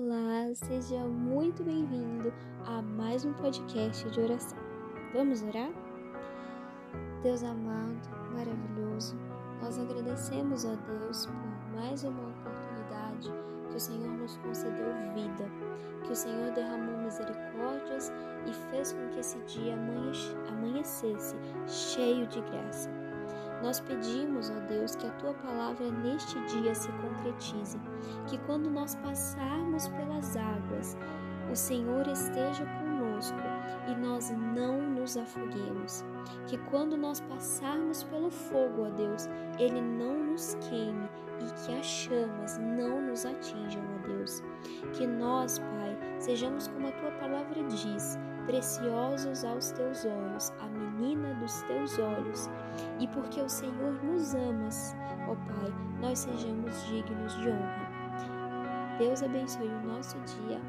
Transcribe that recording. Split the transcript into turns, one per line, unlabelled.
Olá, seja muito bem-vindo a mais um podcast de oração. Vamos orar? Deus amado, maravilhoso, nós agradecemos a Deus por mais uma oportunidade que o Senhor nos concedeu vida, que o Senhor derramou misericórdias e fez com que esse dia amanhecesse cheio de graça. Nós pedimos, ó Deus, que a tua palavra neste dia se concretize, que quando nós passarmos pelas águas, o Senhor esteja conosco e nós não nos afoguemos. Que quando nós passarmos pelo fogo, ó Deus, ele não nos queime e que as chamas não nos atinjam, ó Deus. Que nós, Pai, sejamos como a tua palavra diz, preciosos aos teus olhos, a menina dos teus olhos. E porque o Senhor nos amas, ó Pai, nós sejamos dignos de honra. Deus abençoe o nosso dia